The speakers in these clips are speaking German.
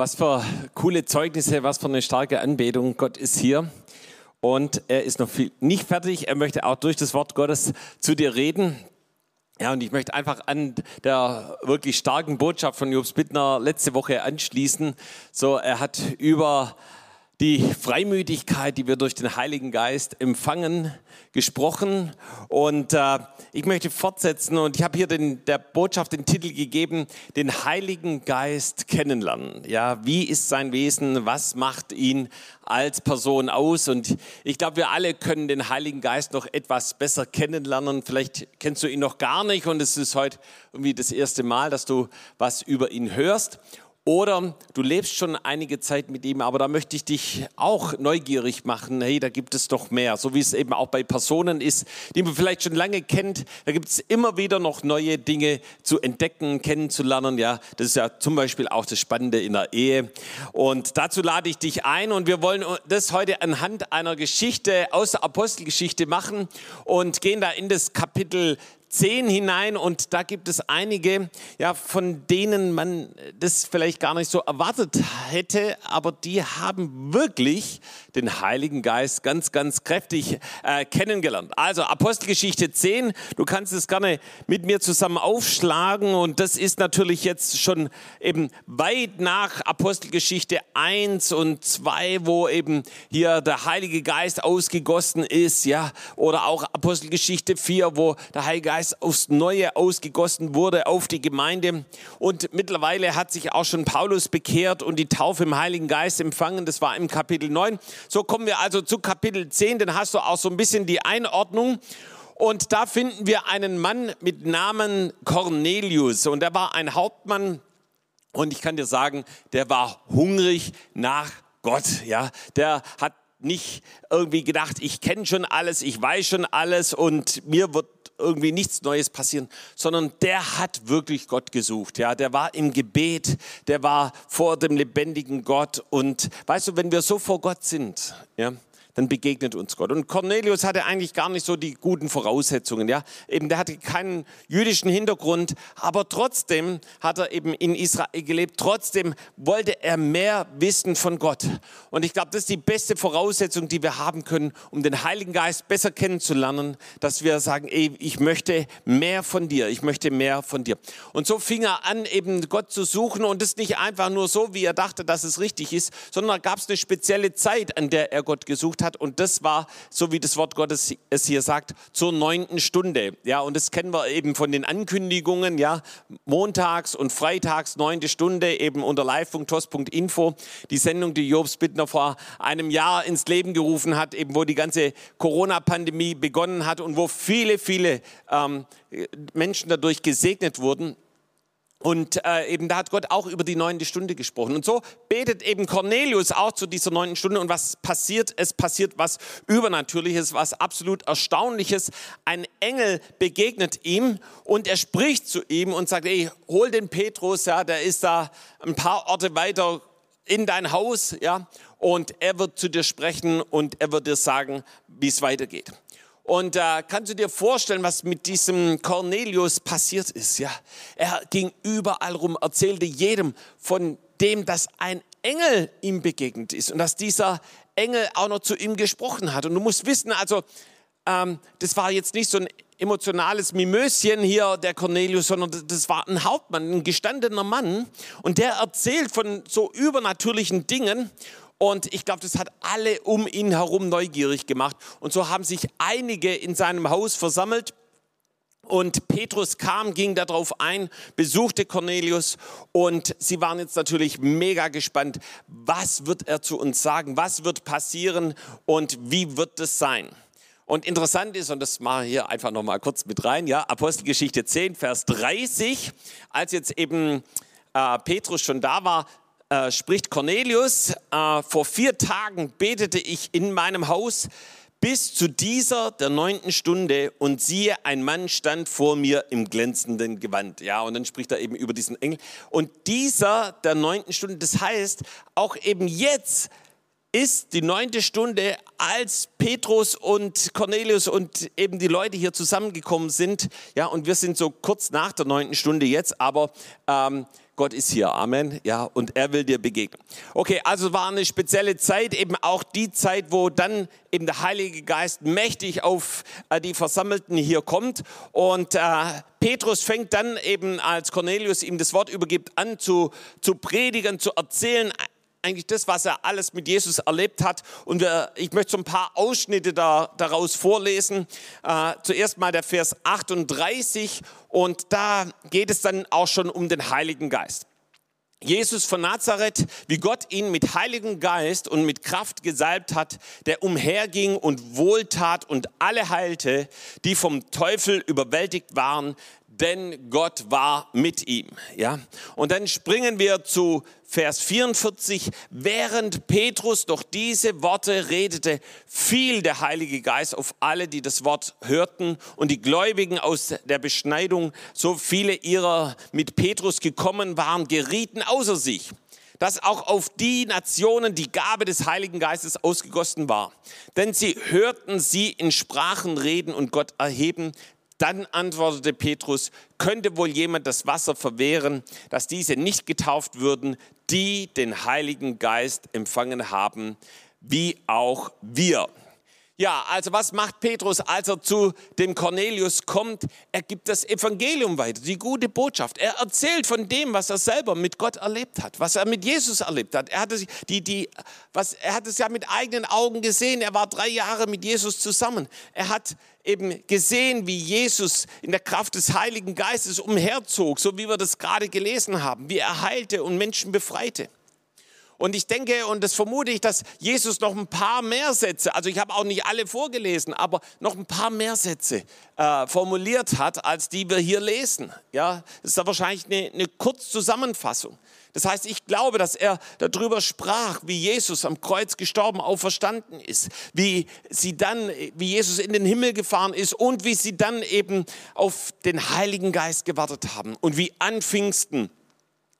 was für coole Zeugnisse, was für eine starke Anbetung. Gott ist hier und er ist noch viel, nicht fertig. Er möchte auch durch das Wort Gottes zu dir reden. Ja, und ich möchte einfach an der wirklich starken Botschaft von Jobs Bittner letzte Woche anschließen. So, er hat über die Freimütigkeit, die wir durch den Heiligen Geist empfangen, gesprochen. Und äh, ich möchte fortsetzen und ich habe hier den, der Botschaft den Titel gegeben, den Heiligen Geist kennenlernen. Ja, wie ist sein Wesen? Was macht ihn als Person aus? Und ich glaube, wir alle können den Heiligen Geist noch etwas besser kennenlernen. Vielleicht kennst du ihn noch gar nicht und es ist heute irgendwie das erste Mal, dass du was über ihn hörst. Oder du lebst schon einige Zeit mit ihm, aber da möchte ich dich auch neugierig machen. Hey, da gibt es doch mehr. So wie es eben auch bei Personen ist, die man vielleicht schon lange kennt. Da gibt es immer wieder noch neue Dinge zu entdecken, kennenzulernen. Ja, das ist ja zum Beispiel auch das Spannende in der Ehe. Und dazu lade ich dich ein und wir wollen das heute anhand einer Geschichte aus der Apostelgeschichte machen und gehen da in das Kapitel 10 hinein und da gibt es einige, ja, von denen man das vielleicht gar nicht so erwartet hätte, aber die haben wirklich den Heiligen Geist ganz, ganz kräftig äh, kennengelernt. Also Apostelgeschichte 10, du kannst es gerne mit mir zusammen aufschlagen und das ist natürlich jetzt schon eben weit nach Apostelgeschichte 1 und 2, wo eben hier der Heilige Geist ausgegossen ist, ja, oder auch Apostelgeschichte 4, wo der Heilige Geist aufs Neue ausgegossen wurde auf die Gemeinde. Und mittlerweile hat sich auch schon Paulus bekehrt und die Taufe im Heiligen Geist empfangen. Das war im Kapitel 9. So kommen wir also zu Kapitel 10. Dann hast du auch so ein bisschen die Einordnung. Und da finden wir einen Mann mit Namen Cornelius. Und er war ein Hauptmann. Und ich kann dir sagen, der war hungrig nach Gott. Ja, der hat nicht irgendwie gedacht, ich kenne schon alles, ich weiß schon alles und mir wird irgendwie nichts Neues passieren, sondern der hat wirklich Gott gesucht. Ja, der war im Gebet, der war vor dem lebendigen Gott. Und weißt du, wenn wir so vor Gott sind, ja, dann begegnet uns Gott. Und Cornelius hatte eigentlich gar nicht so die guten Voraussetzungen. Ja? Eben, der hatte keinen jüdischen Hintergrund, aber trotzdem hat er eben in Israel gelebt. Trotzdem wollte er mehr wissen von Gott. Und ich glaube, das ist die beste Voraussetzung, die wir haben können, um den Heiligen Geist besser kennenzulernen, dass wir sagen, ey, ich möchte mehr von dir, ich möchte mehr von dir. Und so fing er an, eben Gott zu suchen und das nicht einfach nur so, wie er dachte, dass es richtig ist, sondern da gab es eine spezielle Zeit, an der er Gott gesucht hat hat. Und das war, so wie das Wort Gottes es hier sagt, zur neunten Stunde. Ja, und das kennen wir eben von den Ankündigungen, ja, montags und freitags neunte Stunde, eben unter live.tos.info. Die Sendung, die Jobs Bittner vor einem Jahr ins Leben gerufen hat, eben wo die ganze Corona-Pandemie begonnen hat und wo viele, viele ähm, Menschen dadurch gesegnet wurden. Und äh, eben da hat Gott auch über die neunte Stunde gesprochen. Und so betet eben Cornelius auch zu dieser neunten Stunde. Und was passiert? Es passiert was Übernatürliches, was absolut Erstaunliches. Ein Engel begegnet ihm und er spricht zu ihm und sagt, ey, hol den Petrus, ja, der ist da ein paar Orte weiter in dein Haus, ja, und er wird zu dir sprechen und er wird dir sagen, wie es weitergeht. Und äh, kannst du dir vorstellen, was mit diesem Cornelius passiert ist? Ja, er ging überall rum, erzählte jedem von dem, dass ein Engel ihm begegnet ist und dass dieser Engel auch noch zu ihm gesprochen hat. Und du musst wissen, also ähm, das war jetzt nicht so ein emotionales Mimöschen hier, der Cornelius, sondern das war ein Hauptmann, ein gestandener Mann. Und der erzählt von so übernatürlichen Dingen. Und ich glaube, das hat alle um ihn herum neugierig gemacht. Und so haben sich einige in seinem Haus versammelt. Und Petrus kam, ging darauf ein, besuchte Cornelius und sie waren jetzt natürlich mega gespannt, was wird er zu uns sagen, was wird passieren und wie wird es sein. Und interessant ist, und das mache ich hier einfach nochmal kurz mit rein, ja, Apostelgeschichte 10, Vers 30, als jetzt eben äh, Petrus schon da war, äh, spricht Cornelius, äh, vor vier Tagen betete ich in meinem Haus bis zu dieser der neunten Stunde und siehe, ein Mann stand vor mir im glänzenden Gewand. Ja, und dann spricht er eben über diesen Engel. Und dieser der neunten Stunde, das heißt, auch eben jetzt ist die neunte Stunde, als Petrus und Cornelius und eben die Leute hier zusammengekommen sind. Ja, und wir sind so kurz nach der neunten Stunde jetzt, aber ähm, Gott ist hier, Amen, ja, und er will dir begegnen. Okay, also war eine spezielle Zeit, eben auch die Zeit, wo dann eben der Heilige Geist mächtig auf äh, die Versammelten hier kommt. Und äh, Petrus fängt dann eben, als Cornelius ihm das Wort übergibt, an zu, zu predigen, zu erzählen, eigentlich das, was er alles mit Jesus erlebt hat. Und wir, ich möchte so ein paar Ausschnitte da, daraus vorlesen. Äh, zuerst mal der Vers 38 und da geht es dann auch schon um den Heiligen Geist. Jesus von Nazareth, wie Gott ihn mit Heiligem Geist und mit Kraft gesalbt hat, der umherging und wohltat und alle heilte, die vom Teufel überwältigt waren, denn Gott war mit ihm. Ja? Und dann springen wir zu Vers 44. Während Petrus doch diese Worte redete, fiel der Heilige Geist auf alle, die das Wort hörten und die Gläubigen aus der Beschneidung, so viele ihrer mit Petrus gekommen waren, gerieten außer sich dass auch auf die Nationen die Gabe des Heiligen Geistes ausgegossen war. Denn sie hörten sie in Sprachen reden und Gott erheben, dann antwortete Petrus, könnte wohl jemand das Wasser verwehren, dass diese nicht getauft würden, die den Heiligen Geist empfangen haben, wie auch wir. Ja, also was macht Petrus, als er zu dem Cornelius kommt? Er gibt das Evangelium weiter, die gute Botschaft. Er erzählt von dem, was er selber mit Gott erlebt hat, was er mit Jesus erlebt hat. Er, hatte die, die, was, er hat es ja mit eigenen Augen gesehen. Er war drei Jahre mit Jesus zusammen. Er hat eben gesehen, wie Jesus in der Kraft des Heiligen Geistes umherzog, so wie wir das gerade gelesen haben, wie er heilte und Menschen befreite. Und ich denke und das vermute ich, dass Jesus noch ein paar mehr Sätze, also ich habe auch nicht alle vorgelesen, aber noch ein paar mehr Sätze äh, formuliert hat, als die wir hier lesen. Ja, das ist da wahrscheinlich eine, eine Kurzzusammenfassung. Das heißt, ich glaube, dass er darüber sprach, wie Jesus am Kreuz gestorben, auferstanden ist, wie sie dann, wie Jesus in den Himmel gefahren ist und wie sie dann eben auf den Heiligen Geist gewartet haben und wie an Pfingsten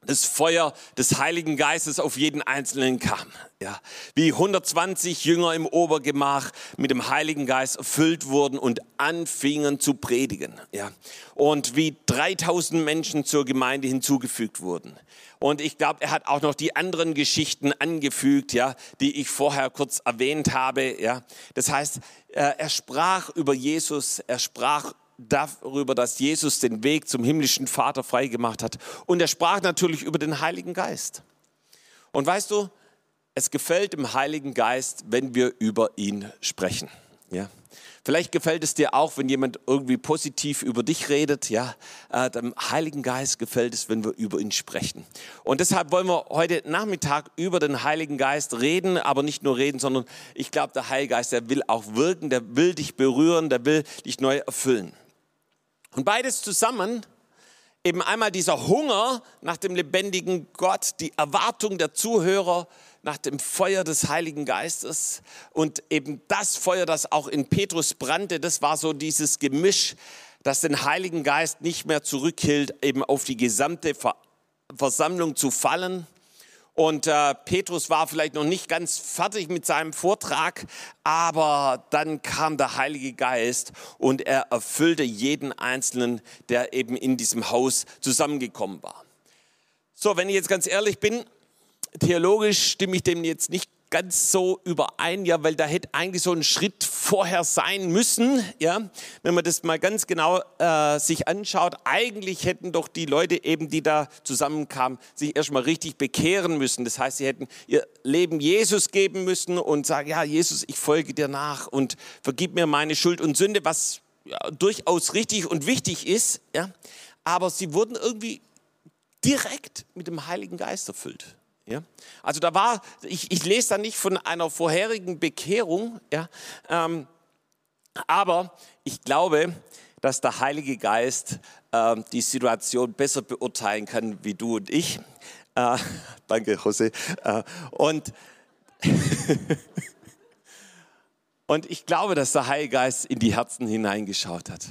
das Feuer des Heiligen Geistes auf jeden Einzelnen kam. Ja, wie 120 Jünger im Obergemach mit dem Heiligen Geist erfüllt wurden und anfingen zu predigen. Ja, und wie 3000 Menschen zur Gemeinde hinzugefügt wurden. Und ich glaube, er hat auch noch die anderen Geschichten angefügt, ja, die ich vorher kurz erwähnt habe. Ja, das heißt, er sprach über Jesus, er sprach darüber, dass Jesus den Weg zum himmlischen Vater freigemacht hat. Und er sprach natürlich über den Heiligen Geist. Und weißt du, es gefällt dem Heiligen Geist, wenn wir über ihn sprechen. Ja. Vielleicht gefällt es dir auch, wenn jemand irgendwie positiv über dich redet. Ja, äh, dem Heiligen Geist gefällt es, wenn wir über ihn sprechen. Und deshalb wollen wir heute Nachmittag über den Heiligen Geist reden, aber nicht nur reden, sondern ich glaube, der Heilige Geist, der will auch wirken, der will dich berühren, der will dich neu erfüllen. Und beides zusammen, eben einmal dieser Hunger nach dem lebendigen Gott, die Erwartung der Zuhörer nach dem Feuer des Heiligen Geistes und eben das Feuer, das auch in Petrus brannte, das war so dieses Gemisch, das den Heiligen Geist nicht mehr zurückhielt, eben auf die gesamte Versammlung zu fallen, und äh, Petrus war vielleicht noch nicht ganz fertig mit seinem Vortrag, aber dann kam der Heilige Geist und er erfüllte jeden Einzelnen, der eben in diesem Haus zusammengekommen war. So, wenn ich jetzt ganz ehrlich bin, theologisch stimme ich dem jetzt nicht ganz so überein, ja, weil da hätte eigentlich so ein Schritt vorher sein müssen, ja, wenn man das mal ganz genau äh, sich anschaut. Eigentlich hätten doch die Leute eben, die da zusammenkamen, sich erstmal richtig bekehren müssen. Das heißt, sie hätten ihr Leben Jesus geben müssen und sagen, ja, Jesus, ich folge dir nach und vergib mir meine Schuld und Sünde, was ja, durchaus richtig und wichtig ist, ja. Aber sie wurden irgendwie direkt mit dem Heiligen Geist erfüllt. Ja? Also da war, ich, ich lese da nicht von einer vorherigen Bekehrung, ja? Ähm, aber ich glaube, dass der Heilige Geist äh, die Situation besser beurteilen kann wie du und ich. Äh, danke, Jose. Äh, und, und ich glaube, dass der Heilige Geist in die Herzen hineingeschaut hat.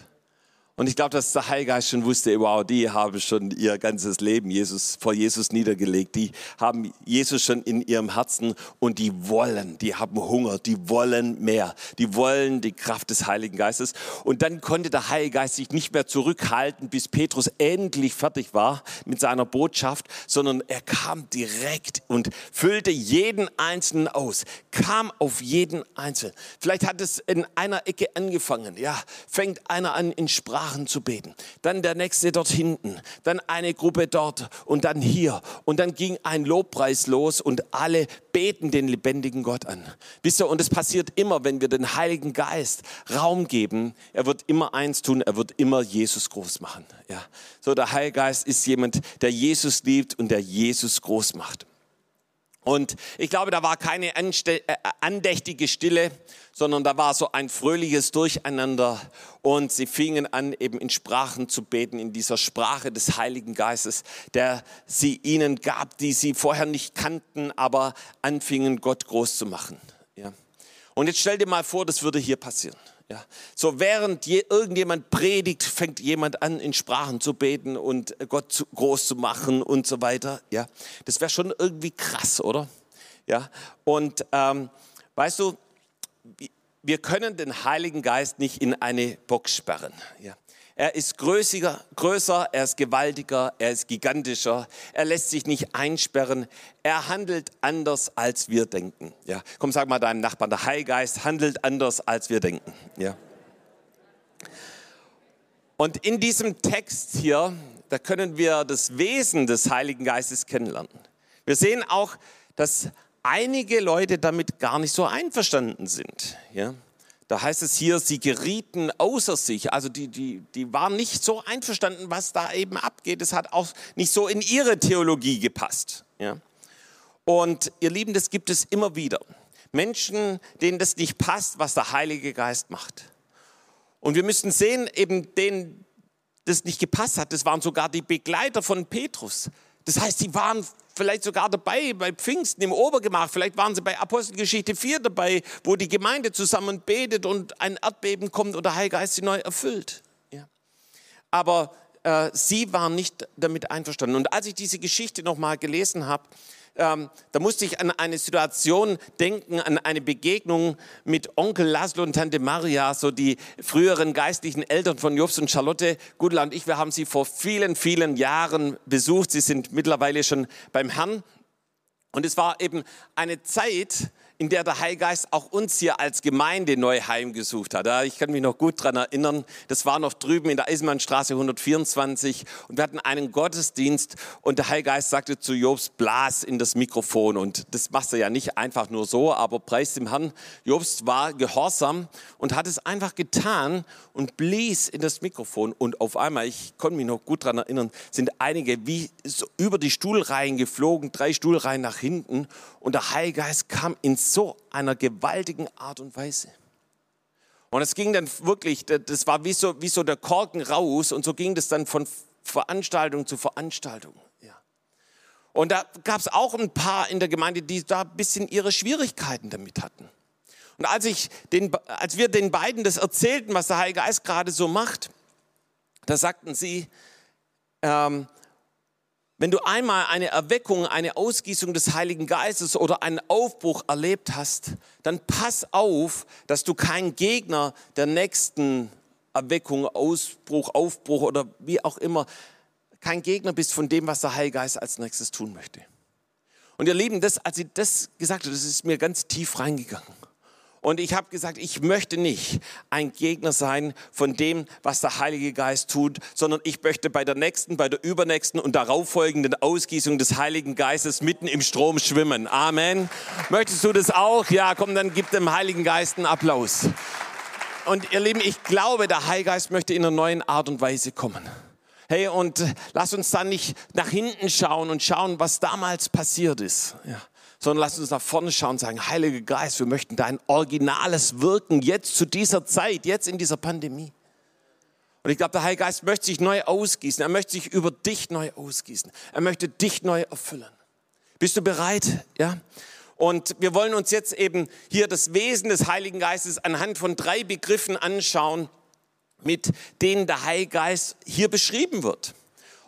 Und ich glaube, dass der Heilige Geist schon wusste, wow, die haben schon ihr ganzes Leben Jesus, vor Jesus niedergelegt. Die haben Jesus schon in ihrem Herzen und die wollen, die haben Hunger, die wollen mehr. Die wollen die Kraft des Heiligen Geistes. Und dann konnte der Heilige Geist sich nicht mehr zurückhalten, bis Petrus endlich fertig war mit seiner Botschaft, sondern er kam direkt und füllte jeden Einzelnen aus, kam auf jeden Einzelnen. Vielleicht hat es in einer Ecke angefangen, ja, fängt einer an in Sprache Sprachen zu beten. Dann der nächste dort hinten, dann eine Gruppe dort und dann hier. Und dann ging ein Lobpreis los und alle beten den lebendigen Gott an. Wisst ihr, und es passiert immer, wenn wir den Heiligen Geist Raum geben. Er wird immer eins tun, er wird immer Jesus groß machen. Ja. So, der Heilige Geist ist jemand, der Jesus liebt und der Jesus groß macht. Und ich glaube, da war keine äh, andächtige Stille, sondern da war so ein fröhliches Durcheinander. Und sie fingen an, eben in Sprachen zu beten, in dieser Sprache des Heiligen Geistes, der sie ihnen gab, die sie vorher nicht kannten, aber anfingen, Gott groß zu machen. Ja. Und jetzt stell dir mal vor, das würde hier passieren. Ja. So während je, irgendjemand predigt, fängt jemand an, in Sprachen zu beten und Gott zu, groß zu machen und so weiter. Ja. Das wäre schon irgendwie krass, oder? Ja. Und ähm, weißt du, wir können den Heiligen Geist nicht in eine Box sperren. Ja. Er ist größiger, größer, er ist gewaltiger, er ist gigantischer, er lässt sich nicht einsperren, er handelt anders, als wir denken. Ja. Komm, sag mal deinem Nachbarn, der Heilgeist handelt anders, als wir denken. Ja. Und in diesem Text hier, da können wir das Wesen des Heiligen Geistes kennenlernen. Wir sehen auch, dass einige Leute damit gar nicht so einverstanden sind. Ja. Da heißt es hier, sie gerieten außer sich. Also die, die, die waren nicht so einverstanden, was da eben abgeht. Es hat auch nicht so in ihre Theologie gepasst. Ja? Und ihr Lieben, das gibt es immer wieder. Menschen, denen das nicht passt, was der Heilige Geist macht. Und wir müssen sehen, eben denen das nicht gepasst hat, das waren sogar die Begleiter von Petrus. Das heißt, sie waren vielleicht sogar dabei bei Pfingsten im Obergemach, vielleicht waren sie bei Apostelgeschichte 4 dabei, wo die Gemeinde zusammen betet und ein Erdbeben kommt und der Heilige Geist sie neu erfüllt. Ja. Aber äh, sie waren nicht damit einverstanden. Und als ich diese Geschichte nochmal gelesen habe, ähm, da musste ich an eine Situation denken, an eine Begegnung mit Onkel Laszlo und Tante Maria, so die früheren geistlichen Eltern von Jobs und Charlotte. Gudla und ich, wir haben sie vor vielen, vielen Jahren besucht. Sie sind mittlerweile schon beim Herrn. Und es war eben eine Zeit, in der der Heilgeist auch uns hier als Gemeinde neu heimgesucht hat. Ich kann mich noch gut daran erinnern, das war noch drüben in der Eisenbahnstraße 124 und wir hatten einen Gottesdienst und der Heilgeist sagte zu Jobs, blas in das Mikrofon. Und das machst du ja nicht einfach nur so, aber preis dem Herrn, Jobs war gehorsam und hat es einfach getan und blies in das Mikrofon. Und auf einmal, ich konnte mich noch gut daran erinnern, sind einige wie so über die Stuhlreihen geflogen, drei Stuhlreihen nach hinten und der Heilgeist kam ins so einer gewaltigen Art und Weise. Und es ging dann wirklich, das war wie so, wie so der Korken raus und so ging das dann von Veranstaltung zu Veranstaltung. Ja. Und da gab es auch ein paar in der Gemeinde, die da ein bisschen ihre Schwierigkeiten damit hatten. Und als, ich den, als wir den beiden das erzählten, was der Heilige Geist gerade so macht, da sagten sie, ähm, wenn du einmal eine Erweckung, eine Ausgießung des Heiligen Geistes oder einen Aufbruch erlebt hast, dann pass auf, dass du kein Gegner der nächsten Erweckung, Ausbruch, Aufbruch oder wie auch immer, kein Gegner bist von dem, was der Heilige Geist als nächstes tun möchte. Und ihr Lieben, das, als sie das gesagt hat, das ist mir ganz tief reingegangen. Und ich habe gesagt, ich möchte nicht ein Gegner sein von dem, was der Heilige Geist tut, sondern ich möchte bei der nächsten, bei der übernächsten und darauffolgenden Ausgießung des Heiligen Geistes mitten im Strom schwimmen. Amen. Möchtest du das auch? Ja, komm, dann gib dem Heiligen Geist einen Applaus. Und ihr Lieben, ich glaube, der Heilige Geist möchte in einer neuen Art und Weise kommen. Hey, und lass uns dann nicht nach hinten schauen und schauen, was damals passiert ist. Ja sondern lass uns nach vorne schauen und sagen, Heiliger Geist, wir möchten dein originales Wirken jetzt zu dieser Zeit, jetzt in dieser Pandemie. Und ich glaube, der Heilige Geist möchte sich neu ausgießen. Er möchte sich über dich neu ausgießen. Er möchte dich neu erfüllen. Bist du bereit? Ja? Und wir wollen uns jetzt eben hier das Wesen des Heiligen Geistes anhand von drei Begriffen anschauen, mit denen der Heilgeist hier beschrieben wird.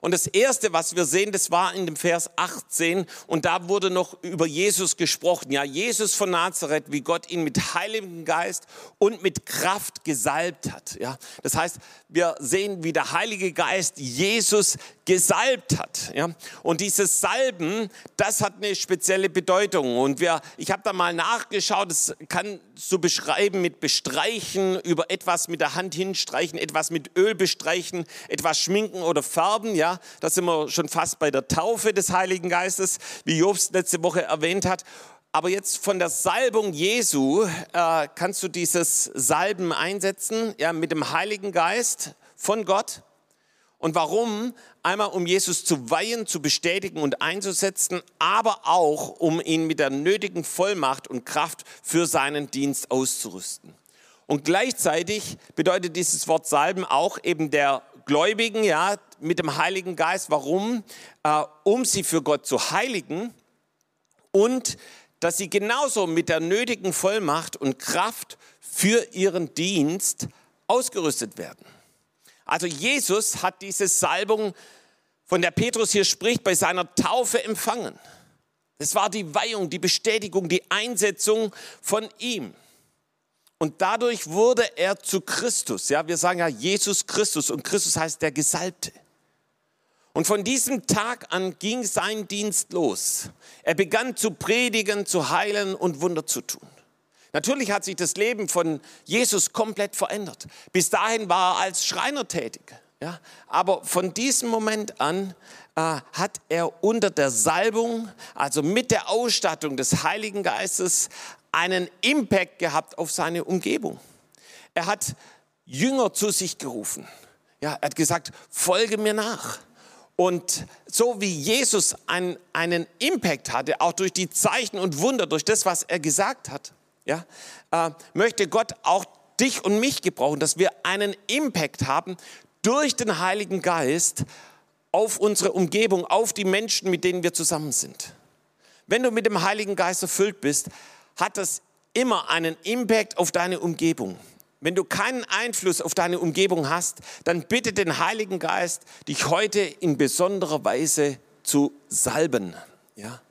Und das erste, was wir sehen, das war in dem Vers 18 und da wurde noch über Jesus gesprochen. Ja, Jesus von Nazareth, wie Gott ihn mit Heiligem Geist und mit Kraft gesalbt hat. Ja, das heißt, wir sehen, wie der Heilige Geist Jesus gesalbt hat. Ja? Und dieses Salben, das hat eine spezielle Bedeutung. Und wir, ich habe da mal nachgeschaut, das kann so beschreiben mit bestreichen, über etwas mit der Hand hinstreichen, etwas mit Öl bestreichen, etwas schminken oder färben. Ja, da sind wir schon fast bei der Taufe des Heiligen Geistes, wie Jobs letzte Woche erwähnt hat. Aber jetzt von der Salbung Jesu äh, kannst du dieses Salben einsetzen, ja, mit dem Heiligen Geist von Gott. Und warum? Einmal um Jesus zu weihen, zu bestätigen und einzusetzen, aber auch um ihn mit der nötigen Vollmacht und Kraft für seinen Dienst auszurüsten. Und gleichzeitig bedeutet dieses Wort Salben auch eben der Gläubigen, ja, mit dem Heiligen Geist. Warum? Äh, um sie für Gott zu heiligen und dass sie genauso mit der nötigen Vollmacht und Kraft für ihren Dienst ausgerüstet werden. Also Jesus hat diese Salbung, von der Petrus hier spricht, bei seiner Taufe empfangen. Es war die Weihung, die Bestätigung, die Einsetzung von ihm. Und dadurch wurde er zu Christus. Ja, wir sagen ja Jesus Christus und Christus heißt der Gesalbte. Und von diesem Tag an ging sein Dienst los. Er begann zu predigen, zu heilen und Wunder zu tun. Natürlich hat sich das Leben von Jesus komplett verändert. Bis dahin war er als Schreiner tätig. Ja? Aber von diesem Moment an äh, hat er unter der Salbung, also mit der Ausstattung des Heiligen Geistes, einen Impact gehabt auf seine Umgebung. Er hat Jünger zu sich gerufen. Ja, er hat gesagt, folge mir nach. Und so wie Jesus einen, einen Impact hatte, auch durch die Zeichen und Wunder, durch das, was er gesagt hat, ja, äh, möchte Gott auch dich und mich gebrauchen, dass wir einen Impact haben durch den Heiligen Geist auf unsere Umgebung, auf die Menschen, mit denen wir zusammen sind. Wenn du mit dem Heiligen Geist erfüllt bist, hat das immer einen Impact auf deine Umgebung. Wenn du keinen Einfluss auf deine Umgebung hast, dann bitte den Heiligen Geist, dich heute in besonderer Weise zu salben. Ja?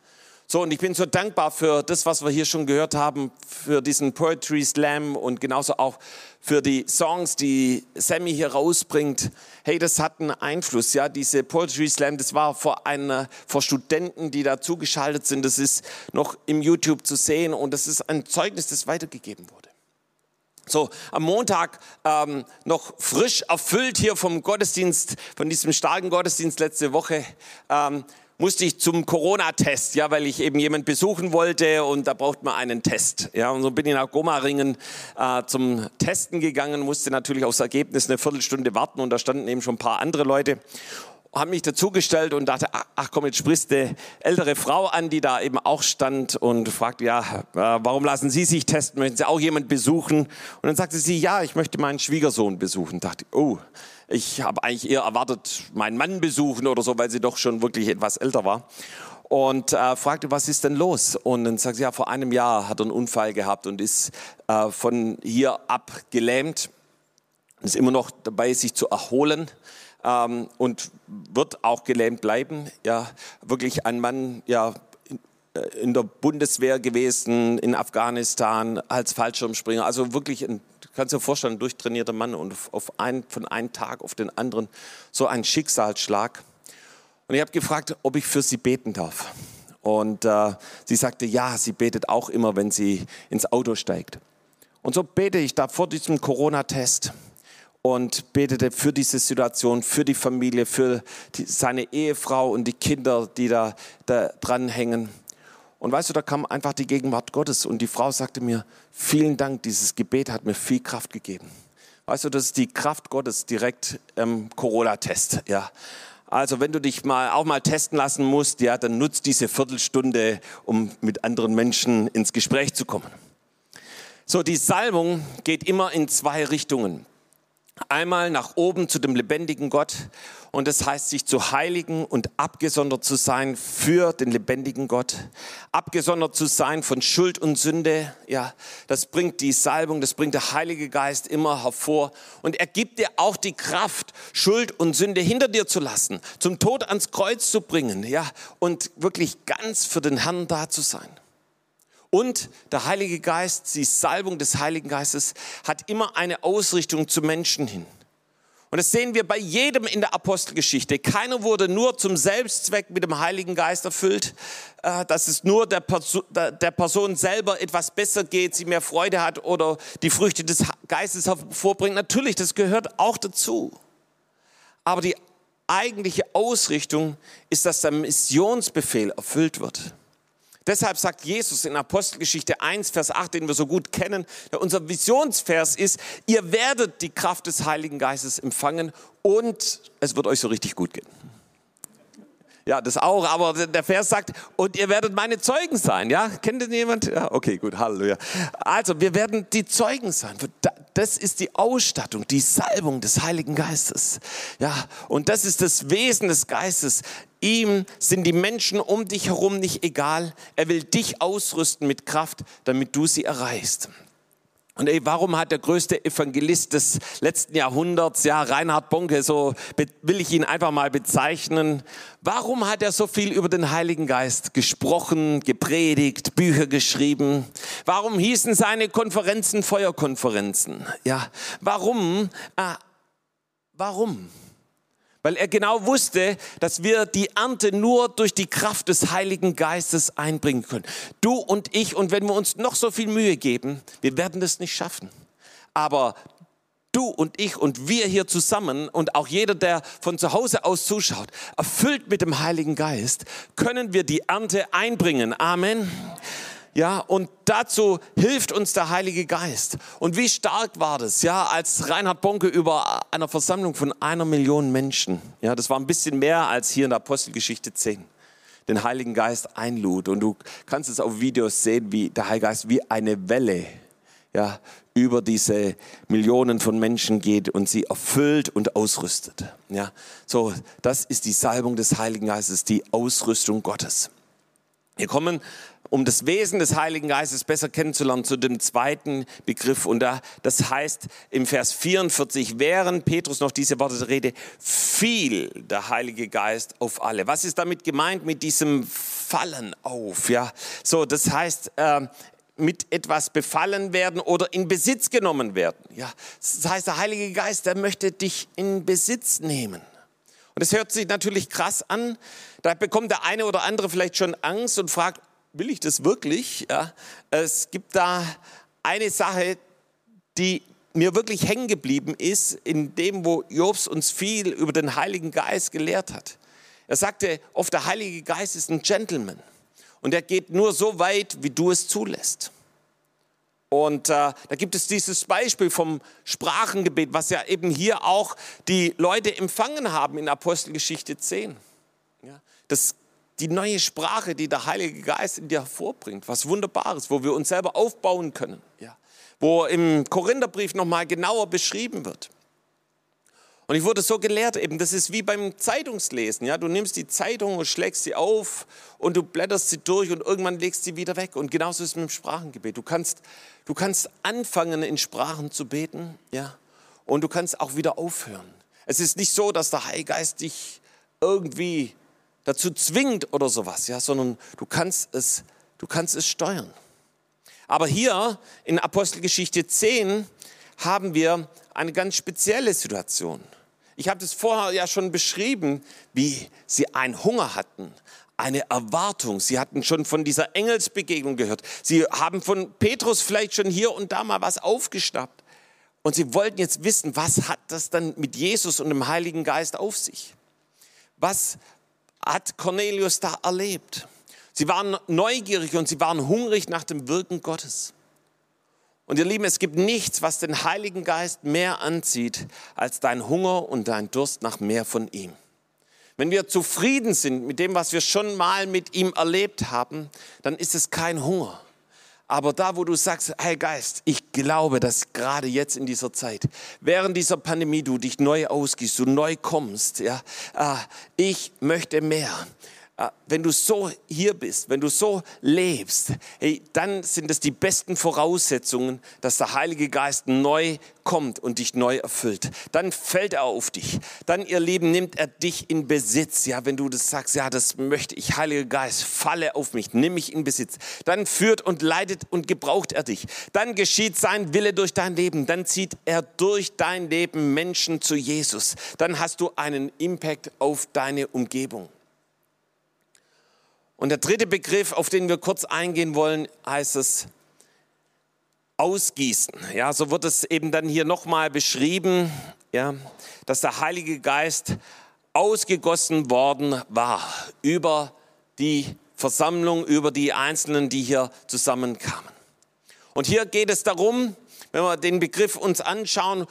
So, und ich bin so dankbar für das, was wir hier schon gehört haben, für diesen Poetry Slam und genauso auch für die Songs, die Sammy hier rausbringt. Hey, das hat einen Einfluss, ja. Diese Poetry Slam, das war vor einer, vor Studenten, die da zugeschaltet sind. Das ist noch im YouTube zu sehen und das ist ein Zeugnis, das weitergegeben wurde. So, am Montag ähm, noch frisch erfüllt hier vom Gottesdienst, von diesem starken Gottesdienst letzte Woche. Ähm, musste ich zum Corona-Test, ja, weil ich eben jemand besuchen wollte und da braucht man einen Test. Ja, und so bin ich nach Gomaringen äh, zum Testen gegangen, musste natürlich aufs Ergebnis eine Viertelstunde warten und da standen eben schon ein paar andere Leute haben mich dazugestellt und dachte, ach komm, jetzt sprichst eine ältere Frau an, die da eben auch stand und fragte, ja, äh, warum lassen Sie sich testen? Möchten Sie auch jemand besuchen? Und dann sagte sie, ja, ich möchte meinen Schwiegersohn besuchen. Dachte, oh, ich habe eigentlich eher erwartet, meinen Mann besuchen oder so, weil sie doch schon wirklich etwas älter war. Und äh, fragte, was ist denn los? Und dann sagt sie, ja, vor einem Jahr hat er einen Unfall gehabt und ist äh, von hier ab gelähmt. Ist immer noch dabei, sich zu erholen. Ähm, und wird auch gelähmt bleiben. Ja, wirklich ein Mann, ja, äh, in der Bundeswehr gewesen, in Afghanistan als Fallschirmspringer. Also wirklich ein kannst dir vorstellen, durchtrainierter Mann und auf ein, von einem Tag auf den anderen so ein Schicksalsschlag. Und ich habe gefragt, ob ich für sie beten darf. Und äh, sie sagte, ja, sie betet auch immer, wenn sie ins Auto steigt. Und so bete ich da vor diesem Corona-Test und betete für diese Situation, für die Familie, für die, seine Ehefrau und die Kinder, die da, da dranhängen. Und weißt du, da kam einfach die Gegenwart Gottes und die Frau sagte mir, vielen Dank, dieses Gebet hat mir viel Kraft gegeben. Weißt du, das ist die Kraft Gottes direkt im Corona-Test, ja. Also wenn du dich mal auch mal testen lassen musst, ja, dann nutzt diese Viertelstunde, um mit anderen Menschen ins Gespräch zu kommen. So, die Salbung geht immer in zwei Richtungen. Einmal nach oben zu dem lebendigen Gott und das heißt, sich zu heiligen und abgesondert zu sein für den lebendigen Gott. Abgesondert zu sein von Schuld und Sünde, ja, das bringt die Salbung, das bringt der Heilige Geist immer hervor und er gibt dir auch die Kraft, Schuld und Sünde hinter dir zu lassen, zum Tod ans Kreuz zu bringen, ja, und wirklich ganz für den Herrn da zu sein. Und der Heilige Geist, die Salbung des Heiligen Geistes, hat immer eine Ausrichtung zu Menschen hin. Und das sehen wir bei jedem in der Apostelgeschichte. Keiner wurde nur zum Selbstzweck mit dem Heiligen Geist erfüllt, äh, dass es nur der, Perso der Person selber etwas besser geht, sie mehr Freude hat oder die Früchte des Geistes hervorbringt. Natürlich, das gehört auch dazu. Aber die eigentliche Ausrichtung ist, dass der Missionsbefehl erfüllt wird. Deshalb sagt Jesus in Apostelgeschichte 1, Vers 8, den wir so gut kennen, unser Visionsvers ist, ihr werdet die Kraft des Heiligen Geistes empfangen und es wird euch so richtig gut gehen. Ja, das auch, aber der Vers sagt, und ihr werdet meine Zeugen sein, ja? Kennt ihr jemand? Ja, okay, gut, Halleluja. Also, wir werden die Zeugen sein. Das ist die Ausstattung, die Salbung des Heiligen Geistes. Ja, und das ist das Wesen des Geistes. Ihm sind die Menschen um dich herum nicht egal. Er will dich ausrüsten mit Kraft, damit du sie erreichst. Und ey, warum hat der größte Evangelist des letzten Jahrhunderts, ja, Reinhard Bonke, so will ich ihn einfach mal bezeichnen, warum hat er so viel über den Heiligen Geist gesprochen, gepredigt, Bücher geschrieben? Warum hießen seine Konferenzen Feuerkonferenzen? Ja, warum? Äh, warum? Weil er genau wusste, dass wir die Ernte nur durch die Kraft des Heiligen Geistes einbringen können. Du und ich, und wenn wir uns noch so viel Mühe geben, wir werden das nicht schaffen. Aber du und ich und wir hier zusammen und auch jeder, der von zu Hause aus zuschaut, erfüllt mit dem Heiligen Geist, können wir die Ernte einbringen. Amen. Ja, und dazu hilft uns der Heilige Geist. Und wie stark war das, ja, als Reinhard Bonke über einer Versammlung von einer Million Menschen, ja, das war ein bisschen mehr als hier in der Apostelgeschichte 10, den Heiligen Geist einlud. Und du kannst es auf Videos sehen, wie der Heilige Geist wie eine Welle, ja, über diese Millionen von Menschen geht und sie erfüllt und ausrüstet. Ja, so, das ist die Salbung des Heiligen Geistes, die Ausrüstung Gottes. Wir kommen um das Wesen des Heiligen Geistes besser kennenzulernen, zu dem zweiten Begriff. Und da, das heißt im Vers 44, während Petrus noch diese Worte rede, fiel der Heilige Geist auf alle. Was ist damit gemeint mit diesem Fallen auf? Ja, so, das heißt, äh, mit etwas befallen werden oder in Besitz genommen werden. Ja, das heißt, der Heilige Geist, der möchte dich in Besitz nehmen. Das hört sich natürlich krass an. Da bekommt der eine oder andere vielleicht schon Angst und fragt, will ich das wirklich? Ja, es gibt da eine Sache, die mir wirklich hängen geblieben ist, in dem, wo Jobs uns viel über den Heiligen Geist gelehrt hat. Er sagte oft, der Heilige Geist ist ein Gentleman und er geht nur so weit, wie du es zulässt. Und äh, da gibt es dieses Beispiel vom Sprachengebet, was ja eben hier auch die Leute empfangen haben in Apostelgeschichte 10. Ja, das die neue Sprache, die der Heilige Geist in dir hervorbringt. Was Wunderbares, wo wir uns selber aufbauen können. Ja. Wo im Korintherbrief nochmal genauer beschrieben wird. Und ich wurde so gelehrt, eben, das ist wie beim Zeitungslesen. Ja? Du nimmst die Zeitung und schlägst sie auf und du blätterst sie durch und irgendwann legst sie wieder weg. Und genauso ist es mit dem Sprachengebet. Du kannst, du kannst anfangen, in Sprachen zu beten, ja? und du kannst auch wieder aufhören. Es ist nicht so, dass der Heilige Geist dich irgendwie dazu zwingt oder sowas, ja, sondern du kannst es, du kannst es steuern. Aber hier in Apostelgeschichte 10 haben wir eine ganz spezielle Situation. Ich habe das vorher ja schon beschrieben, wie sie einen Hunger hatten, eine Erwartung. Sie hatten schon von dieser Engelsbegegnung gehört. Sie haben von Petrus vielleicht schon hier und da mal was aufgeschnappt. Und sie wollten jetzt wissen, was hat das dann mit Jesus und dem Heiligen Geist auf sich? Was, hat Cornelius da erlebt. Sie waren neugierig und sie waren hungrig nach dem Wirken Gottes. Und ihr Lieben, es gibt nichts, was den Heiligen Geist mehr anzieht, als dein Hunger und dein Durst nach mehr von ihm. Wenn wir zufrieden sind mit dem, was wir schon mal mit ihm erlebt haben, dann ist es kein Hunger. Aber da, wo du sagst, hey Geist, ich glaube, dass gerade jetzt in dieser Zeit, während dieser Pandemie, du dich neu ausgehst, du neu kommst, ja, äh, ich möchte mehr. Ah, wenn du so hier bist, wenn du so lebst, hey, dann sind es die besten Voraussetzungen, dass der Heilige Geist neu kommt und dich neu erfüllt. Dann fällt er auf dich. Dann, ihr Lieben, nimmt er dich in Besitz. Ja, wenn du das sagst, ja, das möchte ich, Heiliger Geist, falle auf mich, nimm mich in Besitz. Dann führt und leitet und gebraucht er dich. Dann geschieht sein Wille durch dein Leben. Dann zieht er durch dein Leben Menschen zu Jesus. Dann hast du einen Impact auf deine Umgebung. Und der dritte Begriff, auf den wir kurz eingehen wollen, heißt es ausgießen. Ja, so wird es eben dann hier nochmal beschrieben, ja, dass der Heilige Geist ausgegossen worden war über die Versammlung, über die Einzelnen, die hier zusammenkamen. Und hier geht es darum, wenn wir den Begriff uns anschauen,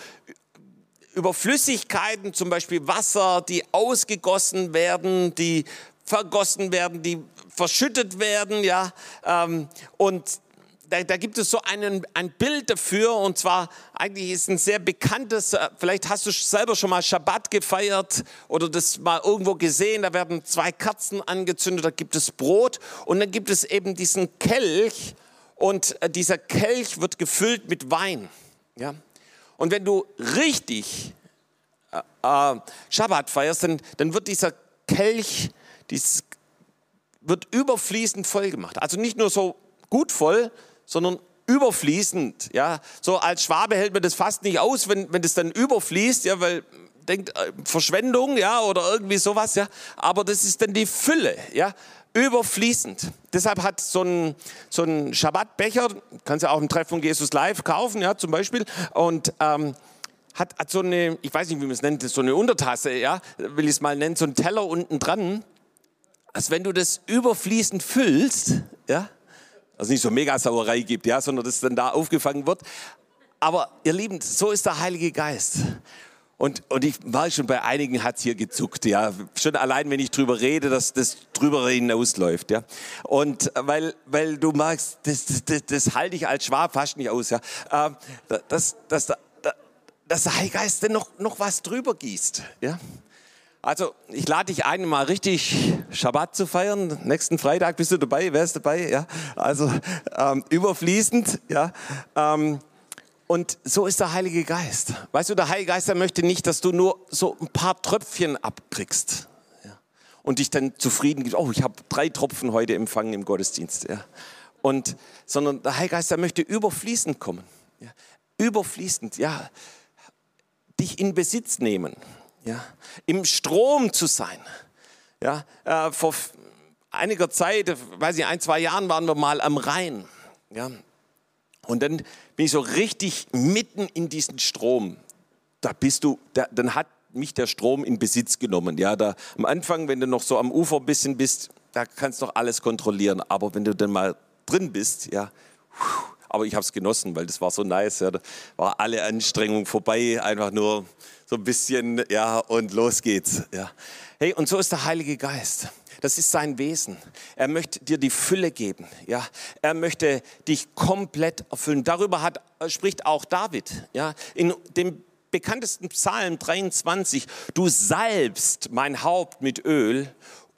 über Flüssigkeiten, zum Beispiel Wasser, die ausgegossen werden, die vergossen werden, die verschüttet werden, ja. Ähm, und da, da, gibt es so einen, ein Bild dafür und zwar eigentlich ist ein sehr bekanntes, äh, vielleicht hast du selber schon mal Schabbat gefeiert oder das mal irgendwo gesehen, da werden zwei Kerzen angezündet, da gibt es Brot und dann gibt es eben diesen Kelch und äh, dieser Kelch wird gefüllt mit Wein. Ja? Und wenn du richtig äh, äh Schabbat feierst, dann, dann wird dieser Kelch dies wird überfließend voll gemacht. Also nicht nur so gut voll, sondern überfließend. Ja, so als Schwabe hält man das fast nicht aus, wenn, wenn das dann überfließt, ja, weil denkt äh, Verschwendung, ja, oder irgendwie sowas, ja. Aber das ist dann die Fülle, ja, überfließend. Deshalb hat so ein, so ein Schabbatbecher, kannst du auch im Treffen Jesus live kaufen, ja, zum Beispiel, und ähm, hat, hat so eine, ich weiß nicht, wie man es nennt, so eine Untertasse, ja, will ich es mal nennen, so ein Teller unten dran als wenn du das überfließend füllst, ja, also nicht so Megasauerei gibt, ja, sondern das dann da aufgefangen wird. Aber ihr Lieben, so ist der Heilige Geist. Und, und ich war schon bei einigen hat hier gezuckt, ja. Schon allein, wenn ich drüber rede, dass das drüber hinausläuft, ja. Und weil, weil du magst, das, das, das, das halte ich als Schwab fast nicht aus, ja. Ähm, dass, dass, dass, der Heilige Geist denn noch, noch was drüber gießt, ja. Also, ich lade dich ein, mal richtig Schabbat zu feiern. Nächsten Freitag bist du dabei, wer ist dabei? Ja, also ähm, überfließend, ja. Ähm, und so ist der Heilige Geist. Weißt du, der Heilige Geist, der möchte nicht, dass du nur so ein paar Tröpfchen abkriegst ja, und dich dann zufrieden gibst. Oh, ich habe drei Tropfen heute empfangen im Gottesdienst. Ja. Und, sondern der Heilige Geist, der möchte überfließend kommen. Ja. Überfließend, ja. Dich in Besitz nehmen ja, im Strom zu sein. Ja, äh, vor einiger Zeit, weiß ich, ein, zwei Jahren waren wir mal am Rhein. Ja, und dann bin ich so richtig mitten in diesen Strom. Da bist du, da, dann hat mich der Strom in Besitz genommen. Ja, da am Anfang, wenn du noch so am Ufer ein bisschen bist, da kannst du doch alles kontrollieren. Aber wenn du dann mal drin bist, ja, aber ich habe es genossen, weil das war so nice. Ja, da war alle Anstrengung vorbei, einfach nur so ein bisschen, ja, und los geht's. Ja. Hey, und so ist der Heilige Geist. Das ist sein Wesen. Er möchte dir die Fülle geben. Ja, er möchte dich komplett erfüllen. Darüber hat, spricht auch David. Ja, in dem bekanntesten Psalm 23. Du salbst mein Haupt mit Öl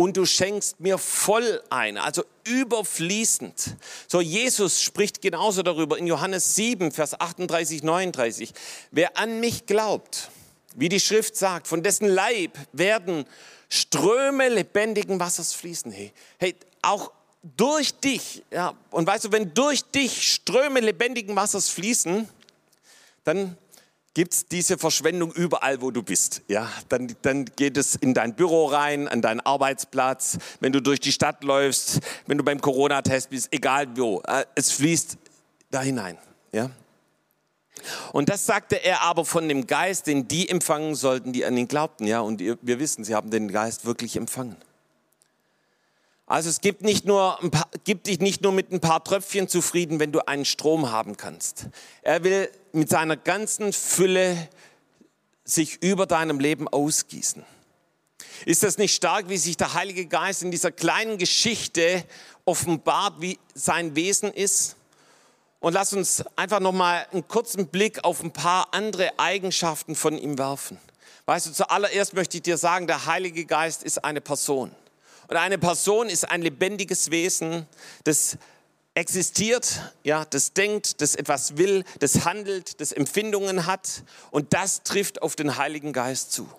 und du schenkst mir voll ein, also überfließend. So, Jesus spricht genauso darüber in Johannes 7, Vers 38, 39. Wer an mich glaubt, wie die Schrift sagt, von dessen Leib werden Ströme lebendigen Wassers fließen. Hey, hey auch durch dich, ja, und weißt du, wenn durch dich Ströme lebendigen Wassers fließen, dann gibt es diese Verschwendung überall, wo du bist. Ja, dann, dann geht es in dein Büro rein, an deinen Arbeitsplatz, wenn du durch die Stadt läufst, wenn du beim Corona-Test bist, egal wo. Äh, es fließt da hinein. Ja? Und das sagte er aber von dem Geist, den die empfangen sollten, die an ihn glaubten. Ja, und wir wissen, sie haben den Geist wirklich empfangen. Also es gibt, nicht nur paar, gibt dich nicht nur mit ein paar Tröpfchen zufrieden, wenn du einen Strom haben kannst. Er will mit seiner ganzen Fülle sich über deinem Leben ausgießen. Ist das nicht stark, wie sich der Heilige Geist in dieser kleinen Geschichte offenbart, wie sein Wesen ist? Und lass uns einfach noch mal einen kurzen Blick auf ein paar andere Eigenschaften von ihm werfen. Weißt du, zuallererst möchte ich dir sagen, der Heilige Geist ist eine Person. Und eine Person ist ein lebendiges Wesen, das existiert, ja, das denkt, das etwas will, das handelt, das Empfindungen hat. Und das trifft auf den Heiligen Geist zu.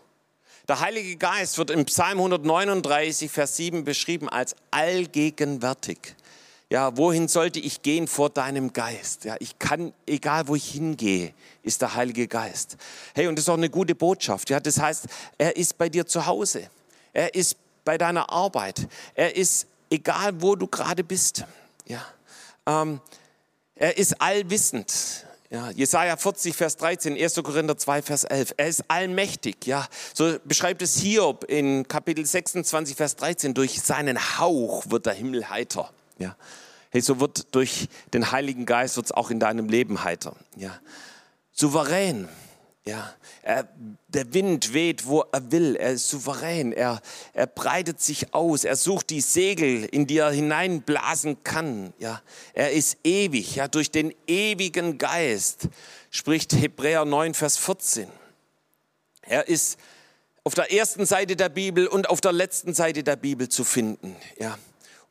Der Heilige Geist wird im Psalm 139, Vers 7 beschrieben als allgegenwärtig. Ja, wohin sollte ich gehen vor deinem Geist? Ja, ich kann, egal wo ich hingehe, ist der Heilige Geist. Hey, und das ist auch eine gute Botschaft. Ja, das heißt, er ist bei dir zu Hause. Er ist bei deiner Arbeit. Er ist egal, wo du gerade bist. Ja, ähm, er ist allwissend. Ja, Jesaja 40, Vers 13, 1. Korinther 2, Vers 11. Er ist allmächtig. Ja, so beschreibt es Hiob in Kapitel 26, Vers 13. Durch seinen Hauch wird der Himmel heiter. Ja, hey, so wird durch den Heiligen Geist wird's auch in deinem Leben heiter. Ja, souverän. Ja, er, der Wind weht, wo er will. Er ist souverän. Er, er breitet sich aus. Er sucht die Segel, in die er hineinblasen kann. Ja, er ist ewig. Ja, durch den ewigen Geist spricht Hebräer 9, Vers 14. Er ist auf der ersten Seite der Bibel und auf der letzten Seite der Bibel zu finden. Ja,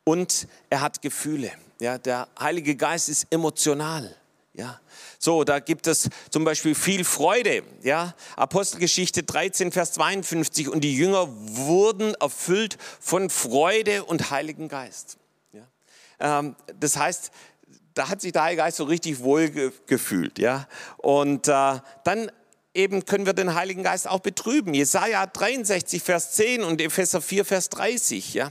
und er hat Gefühle. Ja, der Heilige Geist ist emotional. Ja, so, da gibt es zum Beispiel viel Freude. Ja, Apostelgeschichte 13, Vers 52. Und die Jünger wurden erfüllt von Freude und Heiligen Geist. Ja, ähm, das heißt, da hat sich der Heilige Geist so richtig wohl gefühlt. Ja, und äh, dann eben können wir den Heiligen Geist auch betrüben. Jesaja 63, Vers 10 und Epheser 4, Vers 30. Ja,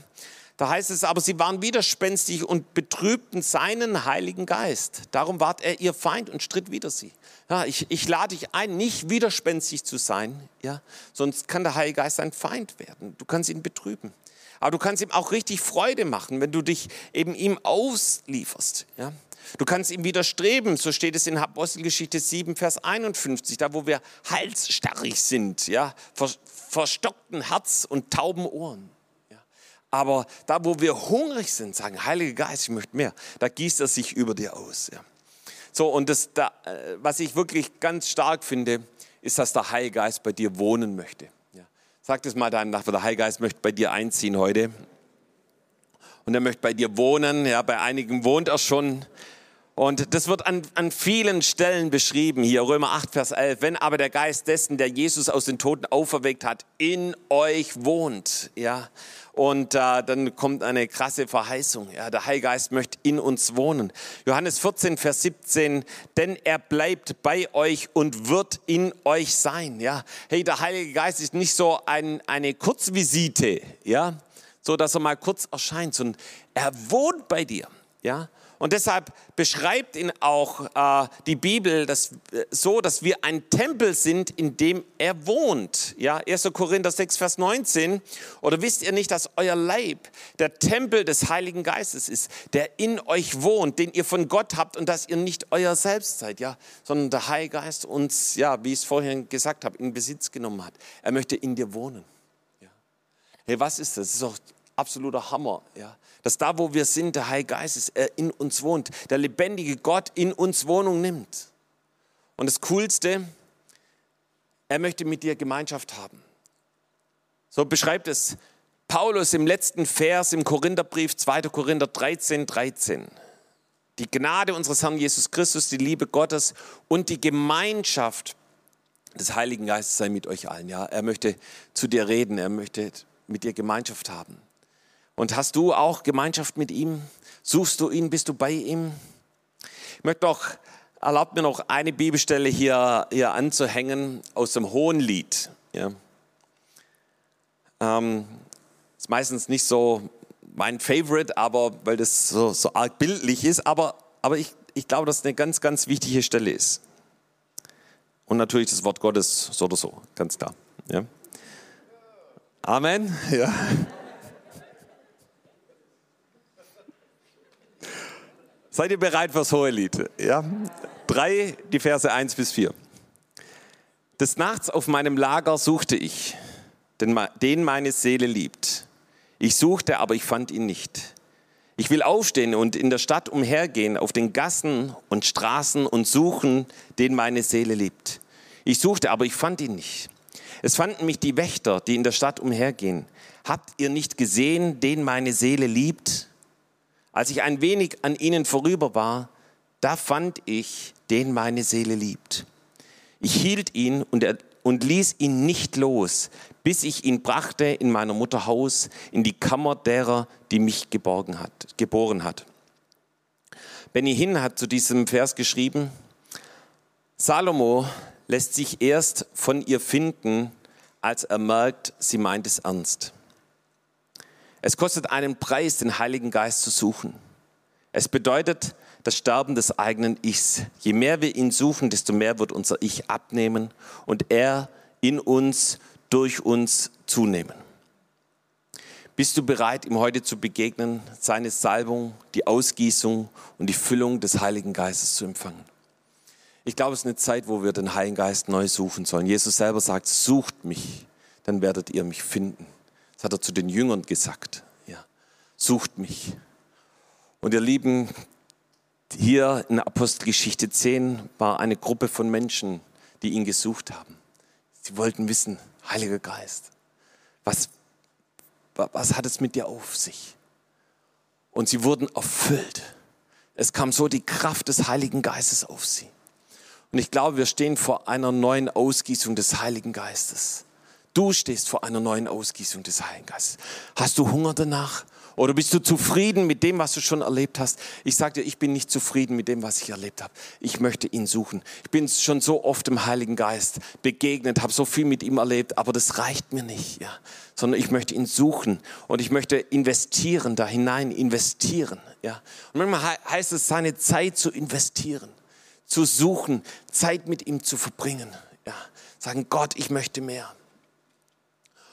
da heißt es aber, sie waren widerspenstig und betrübten seinen Heiligen Geist. Darum ward er ihr Feind und stritt wider sie. Ja, ich, ich lade dich ein, nicht widerspenstig zu sein, ja, sonst kann der Heilige Geist ein Feind werden. Du kannst ihn betrüben. Aber du kannst ihm auch richtig Freude machen, wenn du dich eben ihm auslieferst. Ja. Du kannst ihm widerstreben, so steht es in Apostelgeschichte 7, Vers 51, da wo wir halsstarrig sind, ja, verstockten Herz und tauben Ohren. Aber da, wo wir hungrig sind, sagen, Heiliger Geist, ich möchte mehr, da gießt er sich über dir aus. Ja. So, und das, da, äh, was ich wirklich ganz stark finde, ist, dass der Heilige Geist bei dir wohnen möchte. Ja. Sag das mal deinem Nachbarn, der Heilige Geist möchte bei dir einziehen heute. Und er möchte bei dir wohnen. Ja, bei einigen wohnt er schon. Und das wird an, an vielen Stellen beschrieben hier, Römer 8, Vers 11. Wenn aber der Geist dessen, der Jesus aus den Toten auferweckt hat, in euch wohnt, ja, und äh, dann kommt eine krasse Verheißung. Ja, der Heilige Geist möchte in uns wohnen. Johannes 14, Vers 17, denn er bleibt bei euch und wird in euch sein. Ja, hey, der Heilige Geist ist nicht so ein, eine Kurzvisite, ja, so dass er mal kurz erscheint, sondern er wohnt bei dir. Ja, und deshalb beschreibt ihn auch äh, die Bibel das, äh, so, dass wir ein Tempel sind, in dem er wohnt. Ja, 1. Korinther 6, Vers 19. Oder wisst ihr nicht, dass euer Leib der Tempel des Heiligen Geistes ist, der in euch wohnt, den ihr von Gott habt und dass ihr nicht euer Selbst seid, ja, sondern der Heilige Geist uns, ja, wie ich es vorhin gesagt habe, in Besitz genommen hat. Er möchte in dir wohnen. Ja. Hey, was ist das? Das ist doch absoluter Hammer, ja dass da, wo wir sind, der Heilige Geist ist, er in uns wohnt, der lebendige Gott in uns Wohnung nimmt. Und das Coolste, er möchte mit dir Gemeinschaft haben. So beschreibt es Paulus im letzten Vers im Korintherbrief 2. Korinther 13, 13. Die Gnade unseres Herrn Jesus Christus, die Liebe Gottes und die Gemeinschaft des Heiligen Geistes sei mit euch allen. Ja, er möchte zu dir reden, er möchte mit dir Gemeinschaft haben. Und hast du auch Gemeinschaft mit ihm? Suchst du ihn? Bist du bei ihm? Ich möchte noch, erlaubt mir noch eine Bibelstelle hier, hier anzuhängen aus dem Hohenlied. Ja. Ähm, ist meistens nicht so mein Favorite, aber weil das so, so arg bildlich ist, aber, aber ich, ich glaube, dass es eine ganz, ganz wichtige Stelle ist. Und natürlich das Wort Gottes so oder so, ganz klar. Ja. Amen. Ja. Seid ihr bereit fürs hohe Lied? Ja? Drei, die Verse 1 bis 4. Des Nachts auf meinem Lager suchte ich, den meine Seele liebt. Ich suchte, aber ich fand ihn nicht. Ich will aufstehen und in der Stadt umhergehen, auf den Gassen und Straßen und suchen, den meine Seele liebt. Ich suchte, aber ich fand ihn nicht. Es fanden mich die Wächter, die in der Stadt umhergehen. Habt ihr nicht gesehen, den meine Seele liebt? Als ich ein wenig an ihnen vorüber war, da fand ich, den meine Seele liebt. Ich hielt ihn und, er, und ließ ihn nicht los, bis ich ihn brachte in meiner Mutter Haus, in die Kammer derer, die mich geborgen hat, geboren hat. Benny Hinn hat zu diesem Vers geschrieben, Salomo lässt sich erst von ihr finden, als er merkt, sie meint es ernst. Es kostet einen Preis, den Heiligen Geist zu suchen. Es bedeutet das Sterben des eigenen Ichs. Je mehr wir ihn suchen, desto mehr wird unser Ich abnehmen und er in uns, durch uns zunehmen. Bist du bereit, ihm heute zu begegnen, seine Salbung, die Ausgießung und die Füllung des Heiligen Geistes zu empfangen? Ich glaube, es ist eine Zeit, wo wir den Heiligen Geist neu suchen sollen. Jesus selber sagt, sucht mich, dann werdet ihr mich finden. Das hat er zu den Jüngern gesagt. Ja, sucht mich. Und ihr Lieben, hier in Apostelgeschichte 10 war eine Gruppe von Menschen, die ihn gesucht haben. Sie wollten wissen, Heiliger Geist, was, was hat es mit dir auf sich? Und sie wurden erfüllt. Es kam so die Kraft des Heiligen Geistes auf sie. Und ich glaube, wir stehen vor einer neuen Ausgießung des Heiligen Geistes. Du stehst vor einer neuen Ausgießung des Heiligen Geistes. Hast du Hunger danach? Oder bist du zufrieden mit dem, was du schon erlebt hast? Ich sage dir, ich bin nicht zufrieden mit dem, was ich erlebt habe. Ich möchte ihn suchen. Ich bin schon so oft im Heiligen Geist begegnet, habe so viel mit ihm erlebt, aber das reicht mir nicht, ja. Sondern ich möchte ihn suchen und ich möchte investieren, da hinein investieren, ja. Und manchmal heißt es, seine Zeit zu investieren, zu suchen, Zeit mit ihm zu verbringen, ja. Sagen, Gott, ich möchte mehr.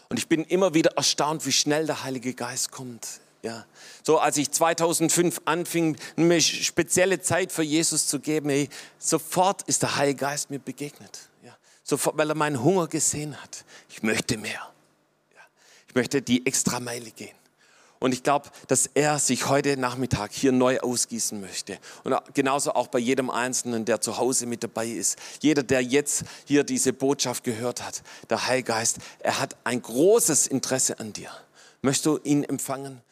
Und ich bin immer wieder erstaunt, wie schnell der Heilige Geist kommt. Ja, so als ich 2005 anfing, eine spezielle Zeit für Jesus zu geben, hey, sofort ist der Heilige Geist mir begegnet. Ja, sofort, weil er meinen Hunger gesehen hat. Ich möchte mehr. Ja, ich möchte die extra Meile gehen. Und ich glaube, dass er sich heute Nachmittag hier neu ausgießen möchte. Und genauso auch bei jedem Einzelnen, der zu Hause mit dabei ist. Jeder, der jetzt hier diese Botschaft gehört hat. Der Heilgeist, er hat ein großes Interesse an dir. Möchtest du ihn empfangen?